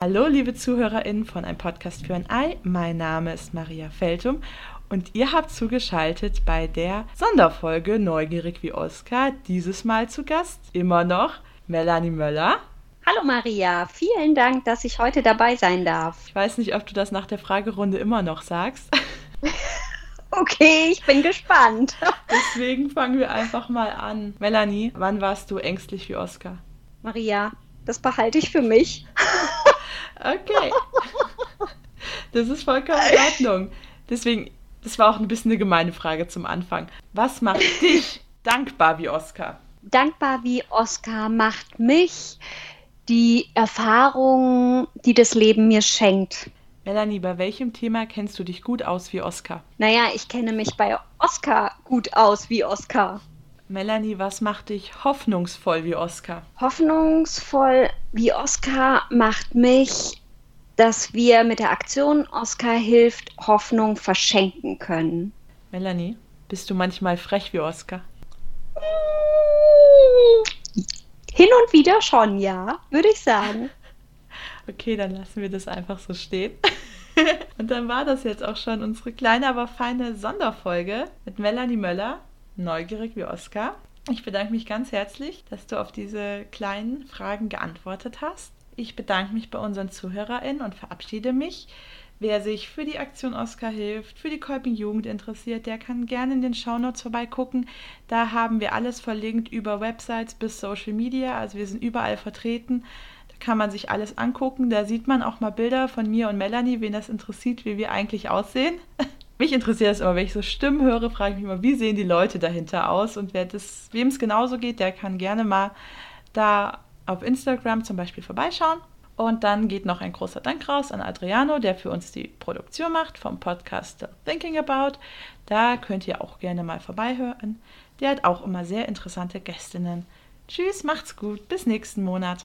Hallo, liebe ZuhörerInnen von Ein Podcast für ein Ei. Mein Name ist Maria Feltum und ihr habt zugeschaltet bei der Sonderfolge Neugierig wie Oscar. Dieses Mal zu Gast immer noch Melanie Möller. Hallo Maria, vielen Dank, dass ich heute dabei sein darf. Ich weiß nicht, ob du das nach der Fragerunde immer noch sagst. Okay, ich bin gespannt. Deswegen fangen wir einfach mal an. Melanie, wann warst du ängstlich wie Oscar? Maria, das behalte ich für mich. Okay. Das ist vollkommen in Ordnung. Deswegen, das war auch ein bisschen eine gemeine Frage zum Anfang. Was macht dich dankbar wie Oscar? Dankbar wie Oscar macht mich die Erfahrung, die das Leben mir schenkt. Melanie, bei welchem Thema kennst du dich gut aus wie Oscar? Naja, ich kenne mich bei Oscar gut aus wie Oscar. Melanie, was macht dich hoffnungsvoll wie Oscar? Hoffnungsvoll wie Oscar macht mich, dass wir mit der Aktion Oscar hilft Hoffnung verschenken können. Melanie, bist du manchmal frech wie Oscar? Hin und wieder schon, ja, würde ich sagen. Okay, dann lassen wir das einfach so stehen. Und dann war das jetzt auch schon unsere kleine, aber feine Sonderfolge mit Melanie Möller, neugierig wie Oscar. Ich bedanke mich ganz herzlich, dass du auf diese kleinen Fragen geantwortet hast. Ich bedanke mich bei unseren ZuhörerInnen und verabschiede mich. Wer sich für die Aktion Oscar hilft, für die Kolping Jugend interessiert, der kann gerne in den Shownotes vorbeigucken. Da haben wir alles verlinkt über Websites bis Social Media. Also wir sind überall vertreten. Da kann man sich alles angucken. Da sieht man auch mal Bilder von mir und Melanie, wen das interessiert, wie wir eigentlich aussehen. Mich interessiert es immer, wenn ich so Stimmen höre, frage ich mich immer, wie sehen die Leute dahinter aus? Und wer das, wem es genauso geht, der kann gerne mal da auf Instagram zum Beispiel vorbeischauen. Und dann geht noch ein großer Dank raus an Adriano, der für uns die Produktion macht vom Podcast Thinking About. Da könnt ihr auch gerne mal vorbeihören. Der hat auch immer sehr interessante Gästinnen. Tschüss, macht's gut, bis nächsten Monat.